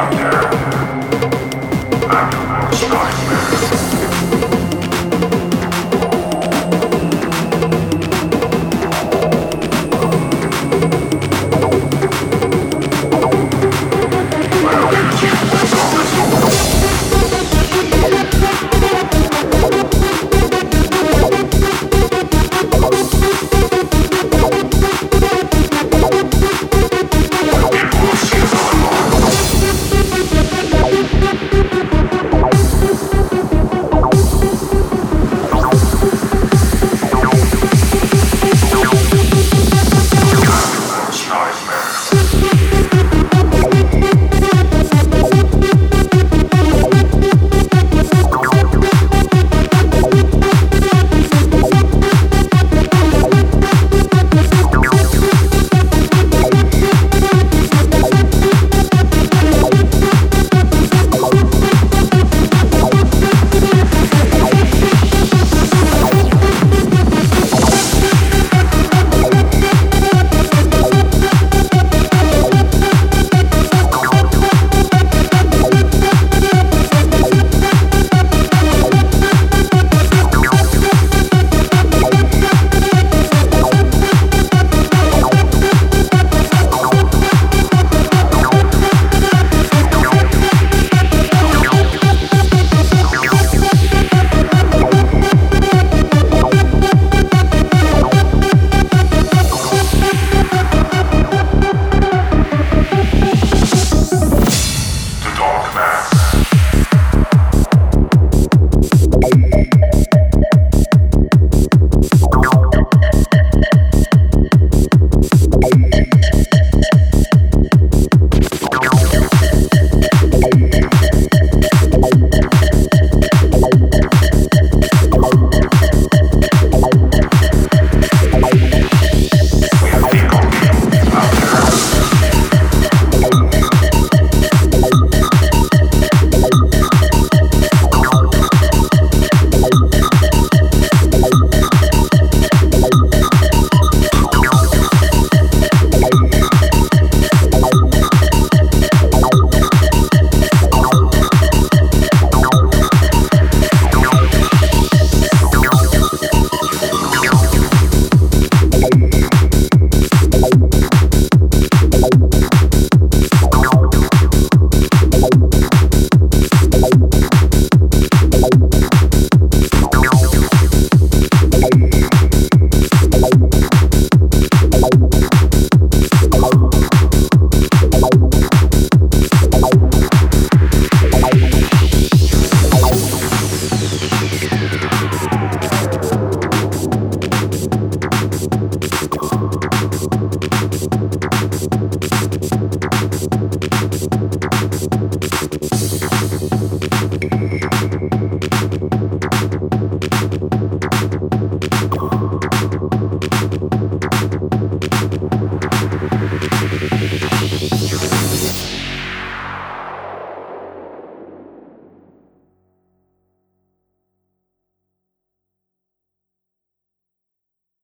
Doctor.